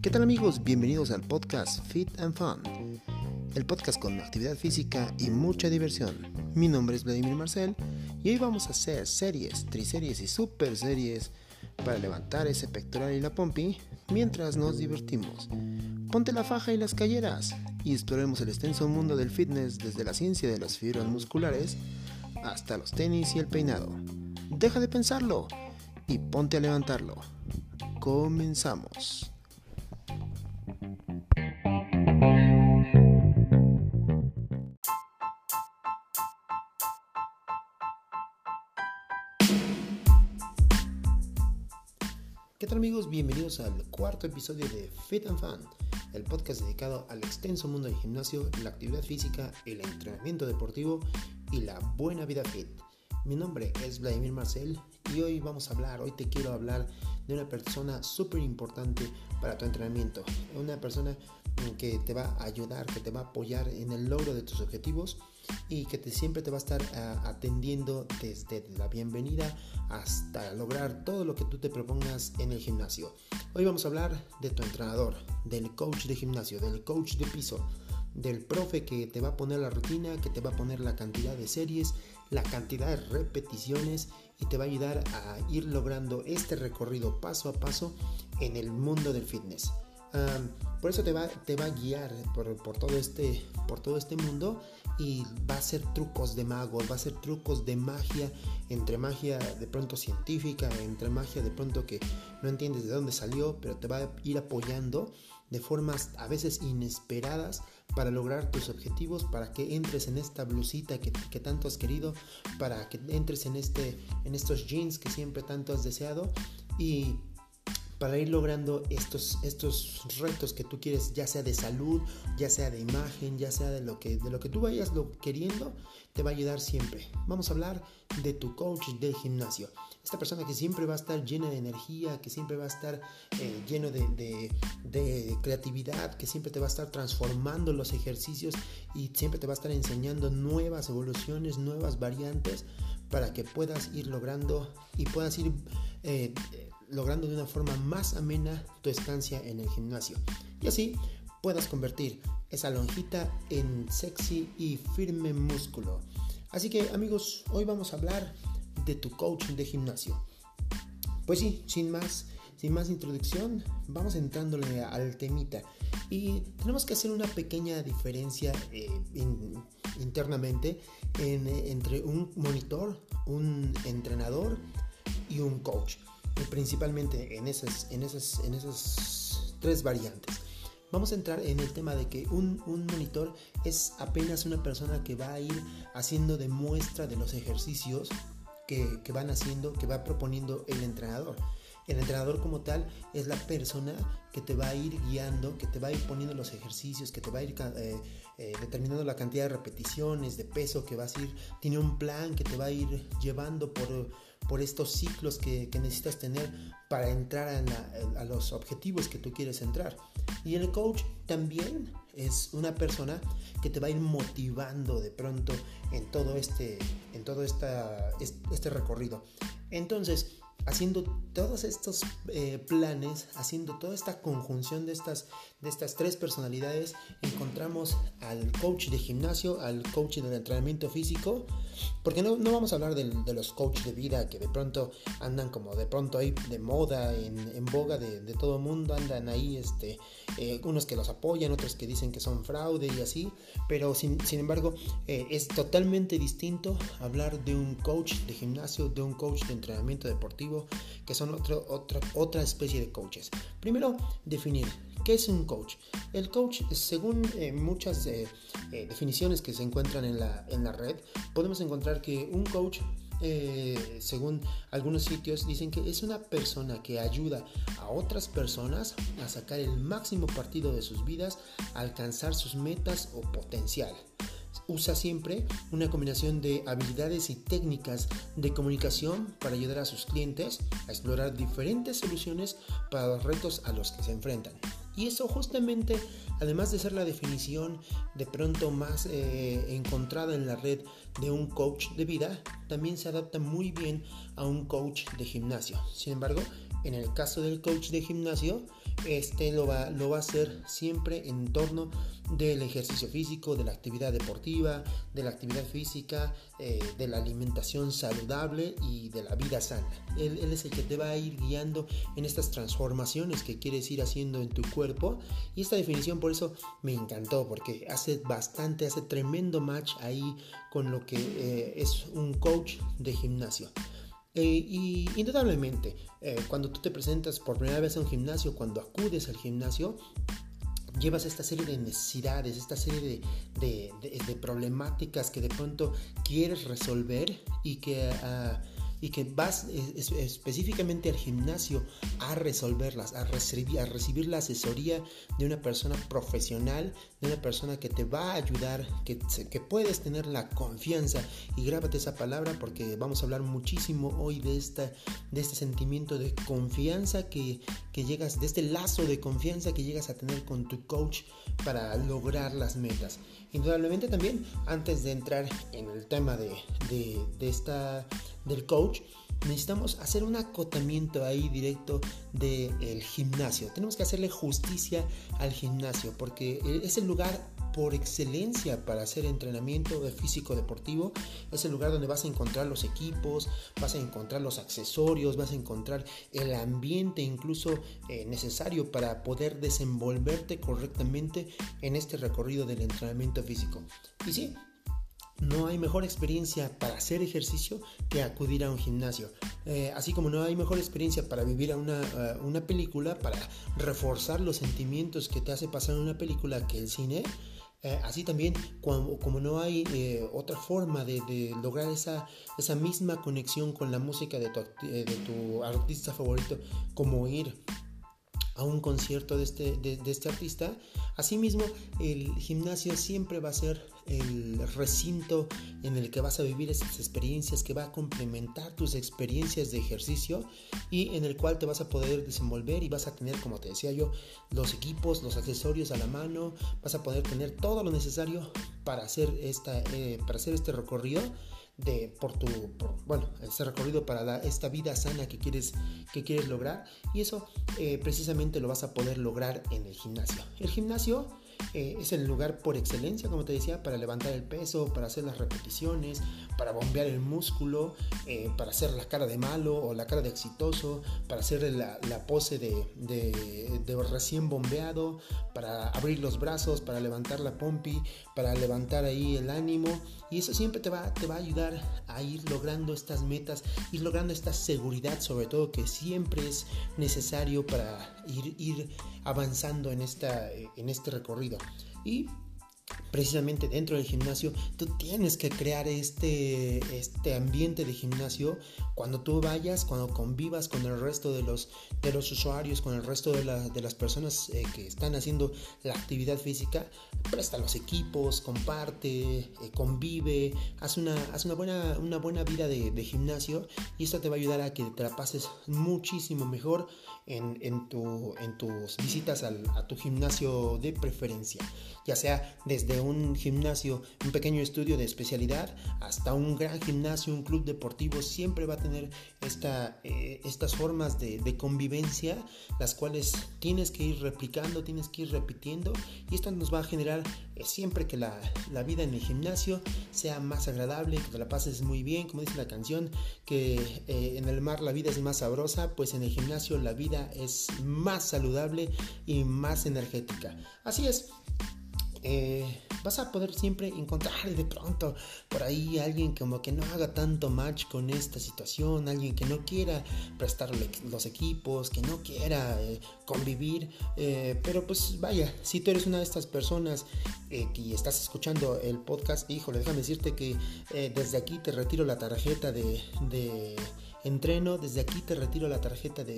¿Qué tal amigos? Bienvenidos al podcast Fit and Fun, el podcast con actividad física y mucha diversión. Mi nombre es Vladimir Marcel y hoy vamos a hacer series, triseries y super series para levantar ese pectoral y la pompi mientras nos divertimos. Ponte la faja y las calleras y exploremos el extenso mundo del fitness desde la ciencia de las fibras musculares hasta los tenis y el peinado. Deja de pensarlo y ponte a levantarlo. Comenzamos. ¿Qué tal amigos? Bienvenidos al cuarto episodio de Fit and Fun, el podcast dedicado al extenso mundo del gimnasio, la actividad física, el entrenamiento deportivo y la buena vida fit. Mi nombre es Vladimir Marcel y hoy vamos a hablar, hoy te quiero hablar de una persona súper importante para tu entrenamiento, una persona que te va a ayudar, que te va a apoyar en el logro de tus objetivos y que te, siempre te va a estar uh, atendiendo desde la bienvenida hasta lograr todo lo que tú te propongas en el gimnasio. Hoy vamos a hablar de tu entrenador, del coach de gimnasio, del coach de piso, del profe que te va a poner la rutina, que te va a poner la cantidad de series, la cantidad de repeticiones y te va a ayudar a ir logrando este recorrido paso a paso en el mundo del fitness. Um, por eso te va, te va a guiar por, por, todo este, por todo este mundo y va a hacer trucos de magos, va a hacer trucos de magia, entre magia de pronto científica, entre magia de pronto que no entiendes de dónde salió, pero te va a ir apoyando de formas a veces inesperadas para lograr tus objetivos, para que entres en esta blusita que, que, tanto has querido, para que entres en, este, en estos jeans que siempre tanto has deseado y para ir logrando estos, estos retos que tú quieres, ya sea de salud, ya sea de imagen, ya sea de lo que, de lo que tú vayas lo queriendo, te va a ayudar siempre. Vamos a hablar de tu coach del gimnasio. Esta persona que siempre va a estar llena de energía, que siempre va a estar eh, lleno de, creatividad, que siempre te va a estar transformando los ejercicios y siempre te va a estar enseñando nuevas evoluciones, nuevas variantes para que puedas ir logrando y puedas ir... Eh, logrando de una forma más amena tu estancia en el gimnasio y así puedas convertir esa lonjita en sexy y firme músculo. Así que amigos, hoy vamos a hablar de tu coach de gimnasio. Pues sí, sin más, sin más introducción, vamos entrándole al temita. Y tenemos que hacer una pequeña diferencia eh, in, internamente en, entre un monitor, un entrenador y un coach principalmente en esas, en, esas, en esas tres variantes. Vamos a entrar en el tema de que un, un, monitor es apenas una persona que va a ir haciendo de muestra de los ejercicios que, van haciendo, que va proponiendo el entrenador. El entrenador como tal es la persona que te va a ir guiando, que te va a ir poniendo los ejercicios, que te va a ir eh, eh, determinando la cantidad de repeticiones, de peso que vas a ir. Tiene un plan que te va a ir llevando por, por estos ciclos que, necesitas tener para entrar a, los objetivos que tú quieres entrar. Y el coach también es una persona que te va a ir motivando de pronto en todo este, en todo esta, este recorrido. Entonces, haciendo todos estos eh, planes, haciendo toda esta conjunción de estas, de estas tres personalidades, encontramos al coach de gimnasio, al coach del entrenamiento físico, porque no, no vamos a hablar de, los coaches de vida que de pronto andan como de pronto ahí de moda, en, en boga de, de, todo mundo, andan ahí este, eh, unos que los apoyan, otros que dicen que son fraude y así, pero sin, sin embargo eh, es totalmente distinto hablar de un coach de gimnasio, de un coach de entrenamiento deportivo, que son otro, otra, otra especie de coaches. Primero, definir ¿Qué es un coach? El coach, según eh, muchas eh, eh, definiciones que se encuentran en la, en la red, podemos encontrar que un coach según algunos sitios, dicen que es una persona que ayuda a otras personas a sacar el máximo partido de sus vidas, a alcanzar sus metas o potencial. Usa siempre una combinación de habilidades y técnicas de comunicación para ayudar a sus clientes a explorar diferentes soluciones para los retos a los que se enfrentan. Y eso justamente además de ser la definición de pronto más eh, encontrada en la red de un coach de vida, también se adapta muy bien a un coach de gimnasio. Sin embargo, en el caso del coach de gimnasio, este lo va, lo va a hacer siempre en torno del ejercicio físico, de la actividad deportiva, de la actividad física, eh, de la alimentación saludable y de la vida sana. Él, es el que te va a ir guiando en estas transformaciones que quieres ir haciendo en tu cuerpo. Y esta definición por eso me encantó, porque hace bastante, hace tremendo match ahí con lo que eh, es un coach de gimnasio. Eh, y indudablemente, eh, cuando tú te presentas por primera vez a un gimnasio, cuando acudes al gimnasio, llevas esta serie de necesidades, esta serie de, de, problemáticas que de pronto quieres resolver y que... Uh, y que vas específicamente al gimnasio a resolverlas, a recibir, a recibir la asesoría de una persona profesional, de una persona que te va a ayudar, que, que puedes tener la confianza y grábate esa palabra porque vamos a hablar muchísimo hoy de, esta, de este sentimiento de confianza que, que llegas, de este lazo de confianza que llegas a tener con tu coach para lograr las metas. Indudablemente también, antes de entrar en el tema de, de esta del coach, necesitamos hacer un acotamiento ahí directo del gimnasio. Tenemos que hacerle justicia al gimnasio porque es el lugar por excelencia para hacer entrenamiento de físico deportivo. Es el lugar donde vas a encontrar los equipos, vas a encontrar los accesorios, vas a encontrar el ambiente incluso eh, necesario para poder desenvolverte correctamente en este recorrido del entrenamiento físico. Y sí, no hay mejor experiencia para hacer ejercicio que acudir a un gimnasio. Eh, así como no hay mejor experiencia para vivir una, una, película, para reforzar los sentimientos que te hace pasar una película que el cine. Eh, así también, como, como no hay eh, otra forma de, de, lograr esa, esa misma conexión con la música de tu, de tu artista favorito, como ir a un concierto de este, de, este artista, asimismo el gimnasio siempre va a ser el recinto en el que vas a vivir esas experiencias, que va a complementar tus experiencias de ejercicio y en el cual te vas a poder desenvolver y vas a tener, como te decía yo, los equipos, los accesorios a la mano, vas a poder tener todo lo necesario para hacer, esta, eh, para hacer este recorrido de por tu bueno este recorrido para esta vida sana que quieres que quieres lograr. Y eso eh, precisamente lo vas a poder lograr en el gimnasio. El gimnasio eh, es el lugar por excelencia, como te decía, para levantar el peso, para hacer las repeticiones, para bombear el músculo, eh, para hacer la cara de malo o la cara de exitoso, para hacer la, pose de, de, de, recién bombeado, para abrir los brazos, para levantar la pompi, para levantar ahí el ánimo. Y eso siempre te va, te va a ayudar a ir logrando estas metas, ir logrando esta seguridad, sobre todo que siempre es necesario para ir, ir avanzando en, esta, en este recorrido. Y precisamente dentro del gimnasio, tú tienes que crear este, este ambiente de gimnasio cuando tú vayas, cuando convivas con el resto de los, de los usuarios, con el resto de, la, de las personas eh, que están haciendo la actividad física, presta los equipos, comparte, eh, convive, haz una, haz una, buena, una buena vida de, de, gimnasio y esto te va a ayudar a que te la pases muchísimo mejor en, en, tu, en tus visitas al, a tu gimnasio de preferencia, ya sea desde un gimnasio, un pequeño estudio de especialidad, hasta un gran gimnasio, un club deportivo, siempre va a tener esta, eh, estas formas de, de, convivencia, las cuales tienes que ir replicando, tienes que ir repitiendo, y esto nos va a generar eh, siempre que la, la, vida en el gimnasio sea más agradable, que te la pases muy bien, como dice la canción, que eh, en el mar la vida es más sabrosa, pues en el gimnasio la vida es más saludable y más energética. Así es. Eh, vas a poder siempre encontrar de pronto por ahí alguien como que no haga tanto match con esta situación, alguien que no quiera prestarle los equipos, que no quiera eh, convivir, eh, pero pues vaya, si tú eres una de estas personas que estás escuchando el podcast, híjole, déjame decirte que desde aquí te retiro la tarjeta de entreno, desde aquí te retiro la tarjeta de,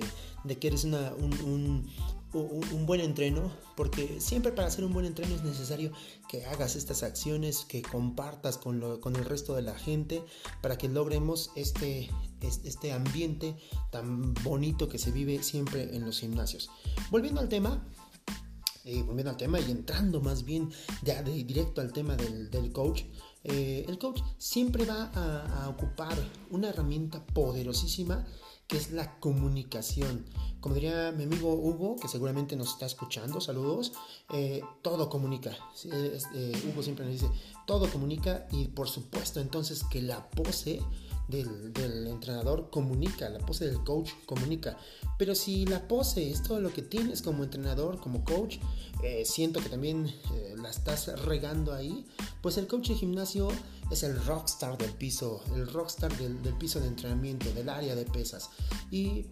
que eres una, un, un, buen entreno, porque siempre para hacer un buen entreno es necesario que hagas estas acciones, que compartas con, lo, con el resto de la gente, para que logremos este, este ambiente tan bonito que se vive siempre en los gimnasios. Volviendo al tema, eh, volviendo al tema y entrando más bien de, directo al tema del, coach, eh, el coach siempre va a, ocupar una herramienta poderosísima que es la comunicación. Como diría mi amigo Hugo, que seguramente nos está escuchando, saludos, eh, todo comunica. Hugo siempre nos dice, todo comunica y por supuesto entonces que la pose del, entrenador comunica, la pose del coach comunica. Pero si la pose es todo lo que tienes como entrenador, como coach, eh, siento que también eh, la estás regando ahí, pues el coach de gimnasio es el rockstar del piso, el rockstar del, del piso de entrenamiento, del área de pesas. Y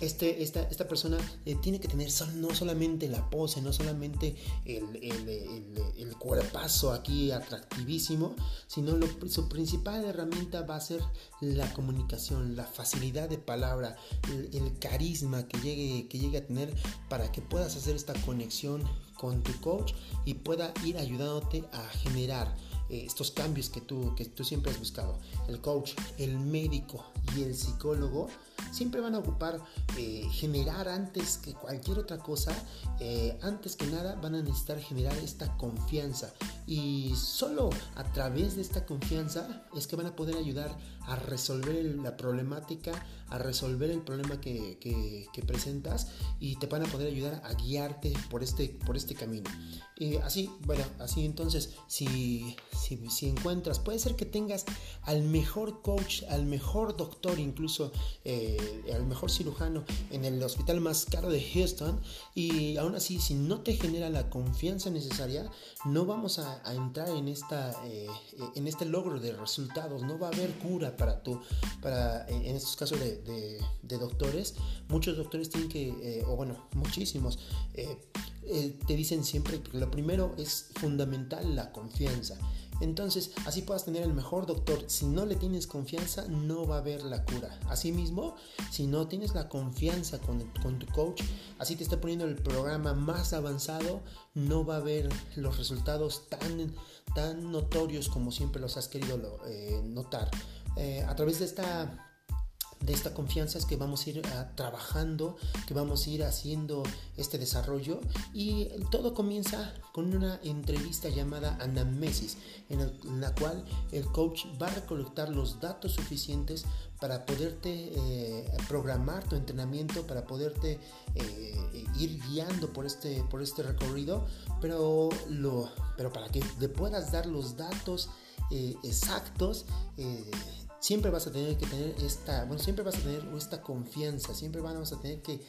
este, esta, esta, persona eh, tiene que tener no solamente la pose, no solamente el, el, el, cuerpazo aquí atractivísimo, sino su principal herramienta va a ser la comunicación, la facilidad de palabra, el, carisma que llegue, que llegue a tener para que puedas hacer esta conexión con tu coach y pueda ir ayudándote a generar eh, estos cambios que tú, que tú siempre has buscado. El coach, el médico y el psicólogo siempre van a ocupar eh, generar antes que cualquier otra cosa, eh, antes que nada van a necesitar generar esta confianza y solo a través de esta confianza es que van a poder ayudar a resolver la problemática, a resolver el problema que, que, presentas y te van a poder ayudar a guiarte por este, por este camino. Y así, bueno, así entonces, si, si, si, encuentras, puede ser que tengas al mejor coach, al mejor doctor, incluso eh, al mejor cirujano en el hospital más caro de Houston, y aún así, si no te genera la confianza necesaria, no vamos a, entrar en, esta, eh, en este logro de resultados, no va a haber cura para tú, para, eh, en estos casos de, de, doctores, muchos doctores tienen que, o bueno, muchísimos, te dicen siempre que lo primero es fundamental la confianza. Entonces, así puedas tener el mejor doctor. Si no le tienes confianza, no va a haber la cura. Asimismo, si no tienes la confianza con, tu coach, así te está poniendo el programa más avanzado, no va a haber los resultados tan, tan notorios como siempre los has querido eh, notar. Eh, a través de esta de esta confianza es que vamos a ir ah, trabajando, que vamos a ir haciendo este desarrollo. Y todo comienza con una entrevista llamada anamnesis en, la cual el coach va a recolectar los datos suficientes para poderte eh, programar tu entrenamiento, para poderte eh, ir guiando por este, por este recorrido, pero, lo, pero para que le puedas dar los datos eh, exactos siempre vas a tener que tener esta, bueno, siempre vas a tener esta confianza, siempre vamos a tener que,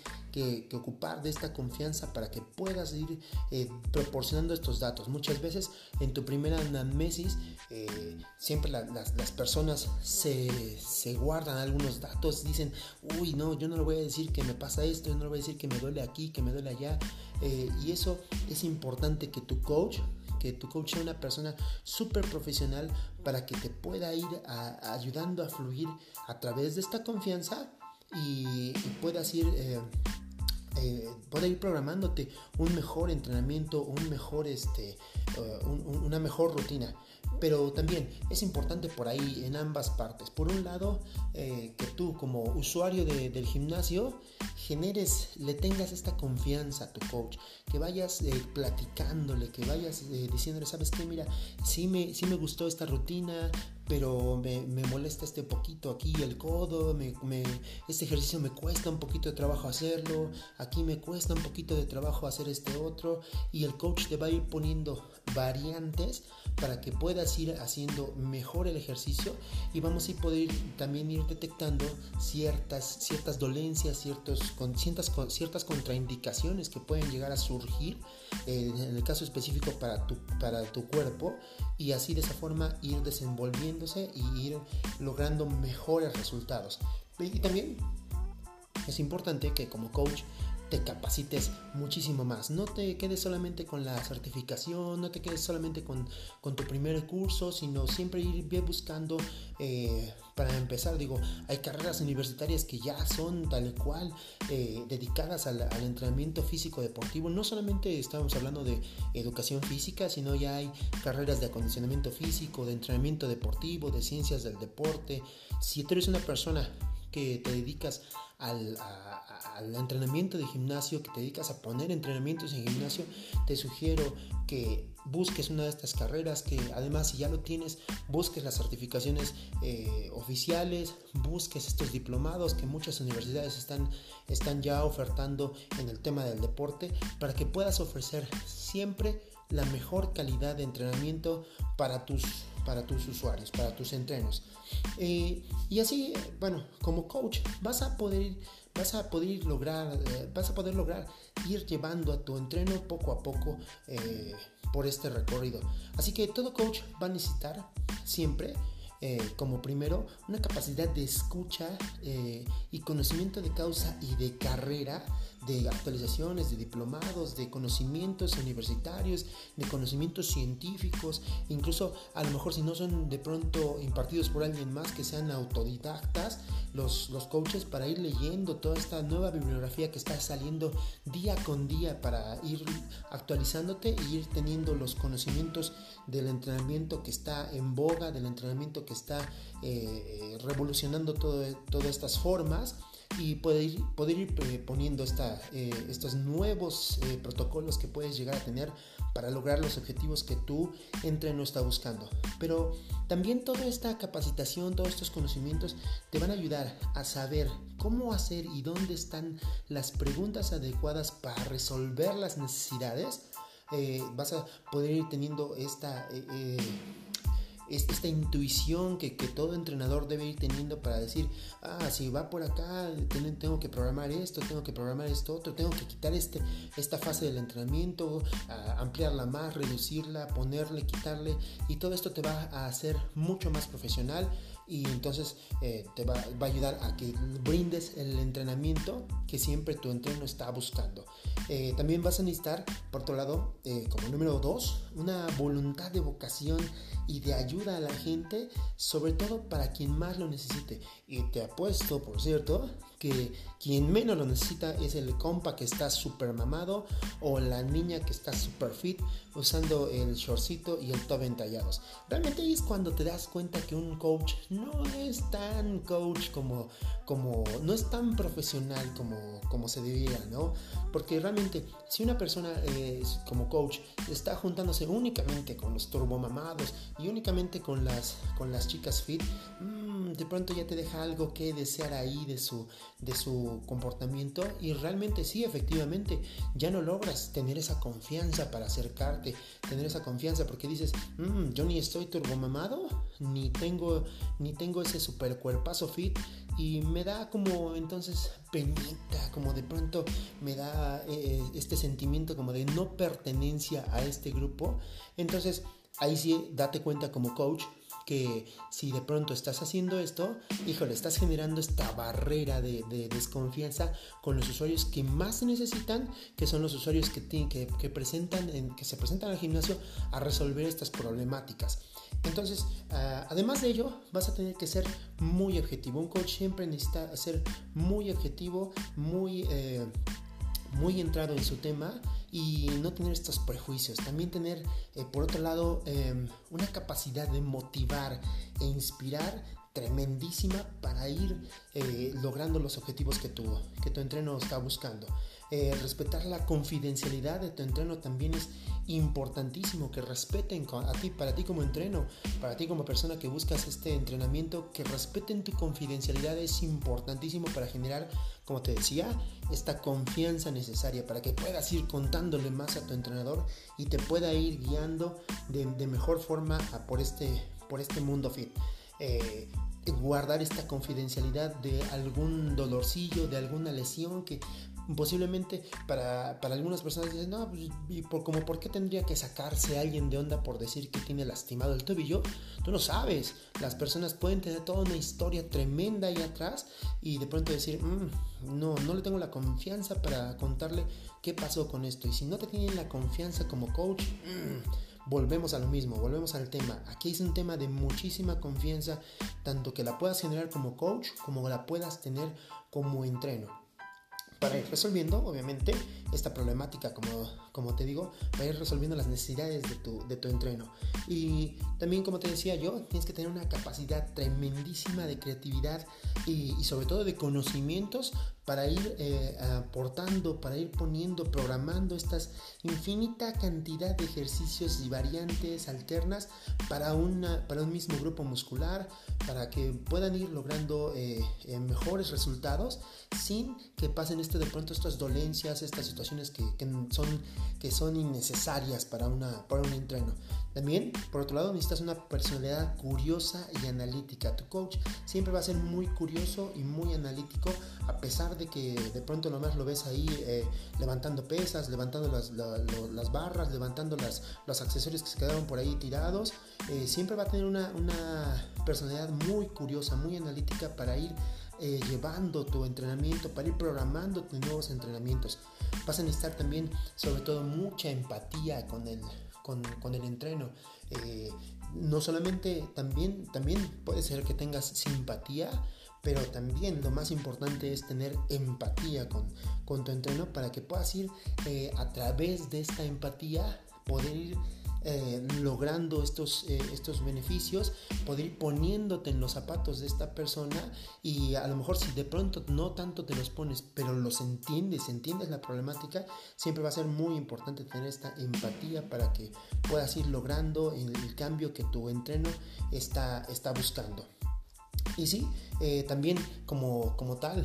ocupar de esta confianza para que puedas ir eh, proporcionando estos datos. Muchas veces en tu primera anamnesis, eh, siempre las, personas se, se, guardan algunos datos, dicen, uy, no, yo no le voy a decir que me pasa esto, yo no le voy a decir que me duele aquí, que me duele allá. Eh, y eso es importante que tu coach que tu coach sea una persona súper profesional para que te pueda ir ayudando a fluir a través de esta confianza y, puedas ir... Eh, eh, ir programándote un mejor entrenamiento, un mejor, este, eh, una mejor rutina. Pero también es importante por ahí en ambas partes. Por un lado, eh, que tú como usuario del gimnasio generes, le tengas esta confianza a tu coach, que vayas eh, platicándole, que vayas eh, diciéndole, sabes qué, mira, sí me, sí me gustó esta rutina, pero me, molesta este poquito aquí el codo, me, este ejercicio me cuesta un poquito de trabajo hacerlo, aquí me cuesta un poquito de trabajo hacer este otro, y el coach te va a ir poniendo variantes para que puedas ir haciendo mejor el ejercicio y vamos a poder también ir detectando ciertas, ciertas dolencias, ciertos, ciertas, ciertas contraindicaciones que pueden llegar a surgir eh, en el caso específico para tu, para tu cuerpo y así de esa forma ir desenvolviéndose y ir logrando mejores resultados. Y también es importante que como coach te capacites muchísimo más. No te quedes solamente con la certificación, no te quedes solamente con, tu primer curso, sino siempre ir bien buscando eh, para empezar. Digo, hay carreras universitarias que ya son tal cual eh, dedicadas al, al, entrenamiento físico deportivo. No solamente estamos hablando de educación física, sino ya hay carreras de acondicionamiento físico, de entrenamiento deportivo, de ciencias del deporte. Si tú eres una persona que te dedicas al, al, entrenamiento de gimnasio, que te dedicas a poner entrenamientos en gimnasio, te sugiero que busques una de estas carreras, que además si ya lo tienes, busques las certificaciones eh, oficiales, busques estos diplomados que muchas universidades están, están ya ofertando en el tema del deporte, para que puedas ofrecer siempre la mejor calidad de entrenamiento para tus, para tus usuarios, para tus entrenos. Eh, y así, bueno, como coach vas a poder, vas a poder lograr, eh, vas a poder lograr ir llevando a tu entreno poco a poco eh, por este recorrido. Así que todo coach va a necesitar siempre como primero una capacidad de escucha y conocimiento de causa y de carrera de actualizaciones, de diplomados, de conocimientos universitarios, de conocimientos científicos, incluso a lo mejor si no son de pronto impartidos por alguien más, que sean autodidactas, los, los coaches para ir leyendo toda esta nueva bibliografía que está saliendo día con día para ir actualizándote y ir teniendo los conocimientos del entrenamiento que está en boga, del entrenamiento que está eh, revolucionando todo, todas estas formas y poder ir, poder ir eh, poniendo esta, eh, estos nuevos eh, protocolos que puedes llegar a tener para lograr los objetivos que tú entreno está buscando. Pero también toda esta capacitación, todos estos conocimientos te van a ayudar a saber cómo hacer y dónde están las preguntas adecuadas para resolver las necesidades. vas a poder ir teniendo esta esta intuición que, todo entrenador debe ir teniendo para decir, ah, si va por acá, tengo que programar esto, tengo que programar esto otro, tengo que quitar este, esta fase del entrenamiento, ampliarla más, reducirla, ponerle, quitarle, y todo esto te va a hacer mucho más profesional y entonces eh, te va, a ayudar a que brindes el entrenamiento que siempre tu entreno está buscando. Eh, también vas a necesitar, por otro lado, eh, como número dos, una voluntad de vocación y de ayuda a la gente, sobre todo para quien más lo necesite. Y te apuesto, por cierto, que quien menos lo necesita es el compa que está super mamado o la niña que está super fit usando el shortcito y el top entallados. Realmente es cuando te das cuenta que un coach no es tan coach como, como no es tan profesional como, como se debiera, ¿no? Porque realmente si una persona como coach está juntándose únicamente con los turbomamados y únicamente con las, con las chicas fit, mmm, de pronto ya te deja algo que desear ahí de su, de su comportamiento y realmente sí, efectivamente, ya no logras tener esa confianza para acercarte, tener esa confianza porque dices, mmm, yo ni estoy turbomamado, ni tengo, ni tengo ese super cuerpazo fit y me da como entonces penita, como de pronto me da eh, este sentimiento como de no pertenencia a este grupo. Entonces ahí sí date cuenta como coach que si de pronto estás haciendo esto, híjole, estás generando esta barrera de, desconfianza con los usuarios que más necesitan, que son los usuarios que, presentan que se presentan al gimnasio a resolver estas problemáticas. Entonces, ah, además de ello, vas a tener que ser muy objetivo. Un coach siempre necesita ser muy objetivo, muy... Eh, muy entrado en su tema y no tener estos prejuicios. También tener, eh, por otro lado, em, una capacidad de motivar e inspirar tremendísima para ir eh, logrando los objetivos que tu, que tu entreno está buscando. Eh, respetar la confidencialidad de tu entreno también es importantísimo que respeten a ti, para ti como entreno, para ti como persona que buscas este entrenamiento, que respeten tu confidencialidad es importantísimo para generar, como te decía, esta confianza necesaria para que puedas ir contándole más a tu entrenador y te pueda ir guiando de, mejor forma por, este, por este mundo fit. Eh, guardar esta confidencialidad de algún dolorcillo, de alguna lesión que posiblemente para, algunas personas dicen, no, pues, y por, como por qué tendría que sacarse alguien de onda por decir que tiene lastimado el tobillo, tú no sabes, las personas pueden tener toda una historia tremenda ahí atrás y de pronto decir, mm, no, no le tengo la confianza para contarle qué pasó con esto, y si no te tienen la confianza como coach, mm, volvemos a lo mismo, volvemos al tema. Aquí es un tema de muchísima confianza, tanto que la puedas generar como coach como la puedas tener como entreno para ir resolviendo, obviamente, esta problemática, como, como te digo, para ir resolviendo las necesidades de tu, de tu entreno. Y también, como te decía yo, tienes que tener una capacidad tremendísima de creatividad y, y sobre todo de conocimientos para ir eh, aportando, para ir poniendo, programando estas infinita cantidad de ejercicios y variantes alternas para, una, para un mismo grupo muscular, para que puedan ir logrando eh, eh, mejores resultados sin que pasen este de pronto estas dolencias, estas situaciones que, son, que son innecesarias para, una, para un entreno. También, por otro lado, necesitas una personalidad curiosa y analítica. Tu coach siempre va a ser muy curioso y muy analítico, a pesar de que de pronto nomás lo ves ahí eh, levantando pesas, levantando las, las barras, levantando las, los accesorios que se quedaron por ahí tirados. Eh, siempre va a tener una, una personalidad muy curiosa, muy analítica para ir eh, llevando tu entrenamiento, para ir programando tus nuevos entrenamientos. Vas a necesitar también, sobre todo, mucha empatía con el, con, el entreno. Eh, no solamente, también, también puede ser que tengas simpatía, pero también lo más importante es tener empatía con, con tu entreno para que puedas ir eh, a través de esta empatía, poder ir eh, logrando estos, eh, estos beneficios, poder ir poniéndote en los zapatos de esta persona y a lo mejor si de pronto no tanto te los pones, pero los entiendes, entiendes la problemática, siempre va a ser muy importante tener esta empatía para que puedas ir logrando el, cambio que tu entreno está, está buscando. Y sí, eh, también como, como tal,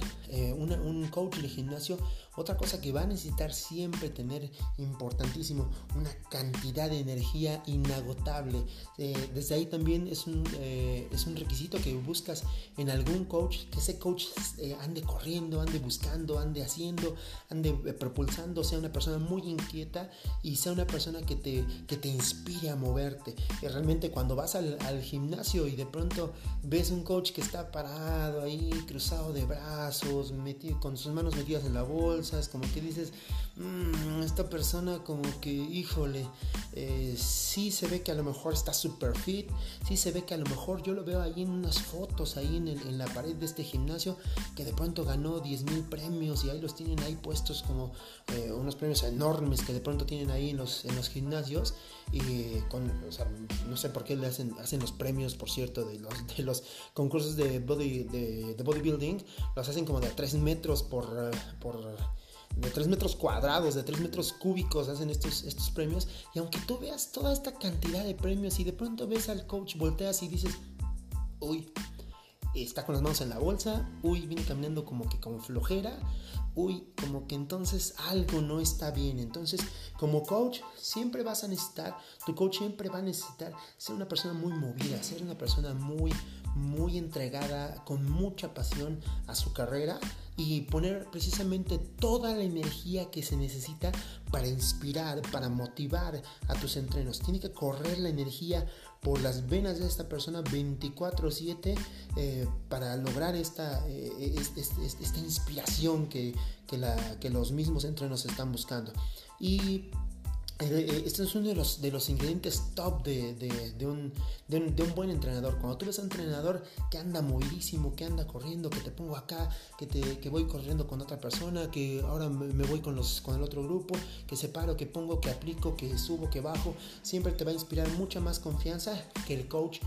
un coach de gimnasio otra cosa que va a necesitar siempre tener importantísimo, una cantidad de energía inagotable. Eh, desde ahí también es un, eh, es un requisito que buscas en algún coach, que ese coach eh, ande corriendo, ande buscando, ande haciendo, ande propulsando, sea una persona muy inquieta y sea una persona que te, que te inspire a moverte. realmente cuando vas al, al gimnasio y de pronto ves un coach que está parado ahí, cruzado de brazos, metido, con sus manos metidas en la bolsa, como que dices, mmm, esta persona como que, híjole, eh, sí se ve que a lo mejor está super fit, sí se ve que a lo mejor yo lo veo ahí en unas fotos, ahí en, en la pared de este gimnasio, que de pronto ganó 10 mil premios y ahí los tienen ahí puestos como eh, unos premios enormes que de pronto tienen ahí en los, en los gimnasios y con, no sé por qué le hacen, hacen los premios, por cierto, de los, de los concursos de, body, de bodybuilding, los hacen como de 3 metros por, por de 3 metros cuadrados, de 3 metros cúbicos hacen estos, estos premios. Y aunque tú veas toda esta cantidad de premios y de pronto ves al coach, volteas y dices, uy, está con las manos en la bolsa, uy, viene caminando como que con flojera, uy, como que entonces algo no está bien. Entonces, como coach, siempre vas a necesitar, tu coach siempre va a necesitar ser una persona muy movida, ser una persona muy, muy entregada, con mucha pasión a su carrera y poner precisamente toda la energía que se necesita para inspirar, para motivar a tus entrenos. Tiene que correr la energía por las venas de esta persona 24/7 eh, para lograr esta, eh, esta inspiración que, que, la, que los mismos entrenos están buscando. Y este es uno de los, de los ingredientes top de, de, un, de, un, buen entrenador. Cuando tú ves a un entrenador que anda movidísimo, que anda corriendo, que te pongo acá, que, te, que voy corriendo con otra persona, que ahora me, voy con, los, con el otro grupo, que separo, que pongo, que aplico, que subo, que bajo, siempre te va a inspirar mucha más confianza que el coach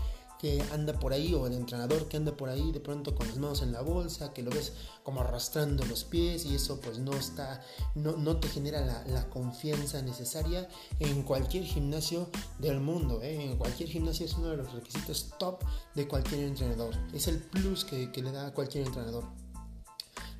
que anda por ahí o el entrenador que anda por ahí de pronto con las manos en la bolsa, que lo ves como arrastrando los pies y eso pues no está, no, no te genera la, confianza necesaria en cualquier gimnasio del mundo, ¿eh? en cualquier gimnasio es uno de los requisitos top de cualquier entrenador, es el plus que, que le da a cualquier entrenador.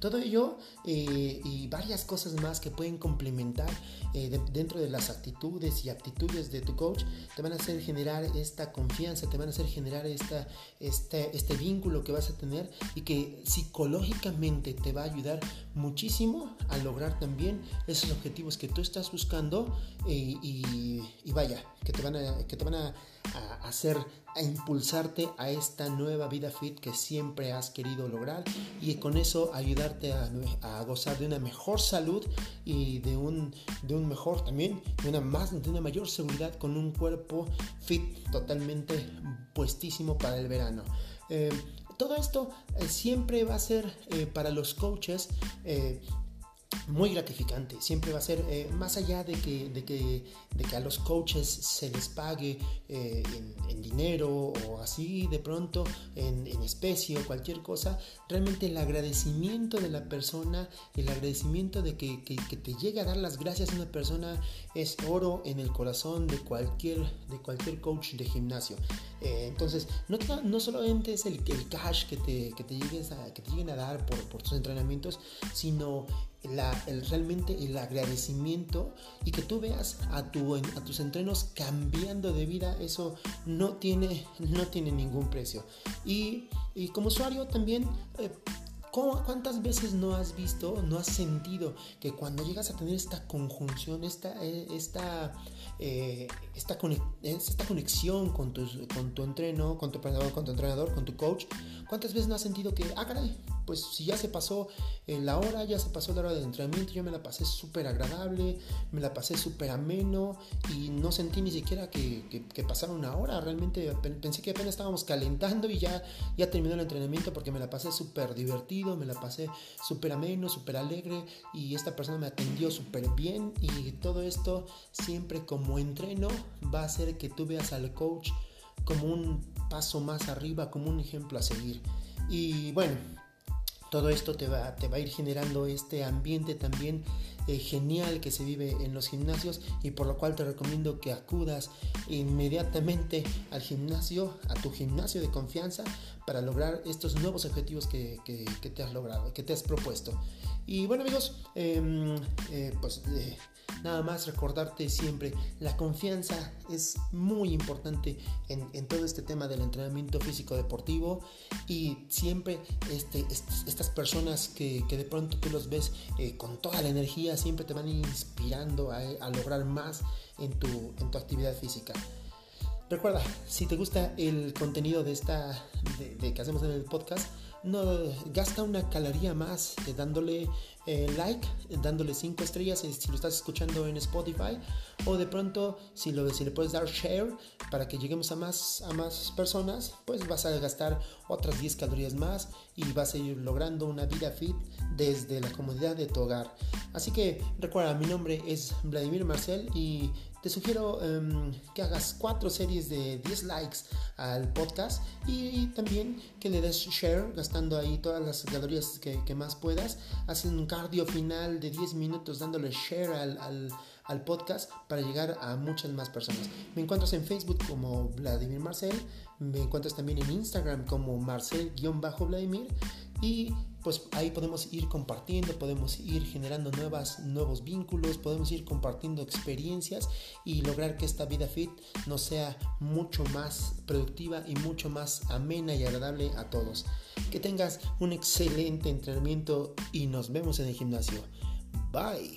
Todo ello eh, y varias cosas más que pueden complementar eh, dentro de las actitudes y aptitudes de tu coach te van a hacer generar esta confianza, te van a hacer generar esta, este, este vínculo que vas a tener y que psicológicamente te va a ayudar muchísimo a lograr también esos objetivos que tú estás buscando eh, y, vaya, que te van a, que te van a hacer, a impulsarte a esta nueva vida fit que siempre has querido lograr y con eso ayudarte a, gozar de una mejor salud y de un, de un mejor también, de una, más, de una mayor seguridad con un cuerpo fit totalmente puestísimo para el verano. Eh, todo esto eh, siempre va a ser eh, para los coaches muy gratificante. Siempre va a ser, eh, más allá de que, de, que, de que, a los coaches se les pague eh, en, dinero o así de pronto, en, en, especie o cualquier cosa, realmente el agradecimiento de la persona, el agradecimiento de que, que, te llegue a dar las gracias a una persona es oro en el corazón de cualquier, de cualquier coach de gimnasio. Eh, entonces, no, no solamente es el, el cash que te, que te, llegues a, que te lleguen a dar por, por tus entrenamientos, sino el, realmente el agradecimiento y que tú veas a, tu, a tus entrenos cambiando de vida, eso no tiene, no tiene ningún precio. Y, como usuario también... Eh, ¿Cuántas veces no has visto, no has sentido que cuando llegas a tener esta conjunción, esta, eh, esta eh, esta, conexión con tu, con tu entreno, con tu con tu entrenador, con tu coach, ¿cuántas veces no has sentido que, ah, caray, pues si ya se pasó la hora, ya se pasó la hora de entrenamiento, yo me la pasé súper agradable, me la pasé súper ameno y no sentí ni siquiera que, pasara una hora, realmente pensé que apenas estábamos calentando y ya, ya terminó el entrenamiento porque me la pasé súper divertido, me la pasé súper ameno, súper alegre y esta persona me atendió súper bien y todo esto siempre como entreno va a hacer que tú veas al coach como un paso más arriba, como un ejemplo a seguir. Y bueno, todo esto te va, te va a ir generando este ambiente también eh, genial que se vive en los gimnasios y por lo cual te recomiendo que acudas inmediatamente al gimnasio, a tu gimnasio de confianza para lograr estos nuevos objetivos que, que, te has logrado, que te has propuesto. Y bueno amigos, em, eh, pues... Nada más recordarte siempre, la confianza es muy importante en, todo este tema del entrenamiento físico deportivo y siempre este, estas personas que, de pronto tú los ves eh, con toda la energía siempre te van inspirando a, lograr más en tu, en tu actividad física. Recuerda, si te gusta el contenido de esta de, que hacemos en el podcast, no gasta una caloría más eh, dándole eh, like, dándole 5 estrellas si lo estás escuchando en Spotify o de pronto si, lo, si le puedes dar share para que lleguemos a más, a más personas, pues vas a gastar otras 10 calorías más y vas a ir logrando una vida fit desde la comodidad de tu hogar. Así que recuerda, mi nombre es Vladimir Marcel y te sugiero em, que hagas cuatro series de 10 likes al podcast y, también que le des share gastando ahí todas las calorías que, más puedas. Hacen un cardio final de 10 minutos dándole share al, al podcast para llegar a muchas más personas. Me encuentras en Facebook como Vladimir Marcel, me encuentras también en Instagram como Marcel-Vladimir y pues ahí podemos ir compartiendo, podemos ir generando nuevas, nuevos vínculos, podemos ir compartiendo experiencias y lograr que esta vida fit nos sea mucho más productiva y mucho más amena y agradable a todos. Que tengas un excelente entrenamiento y nos vemos en el gimnasio. Bye.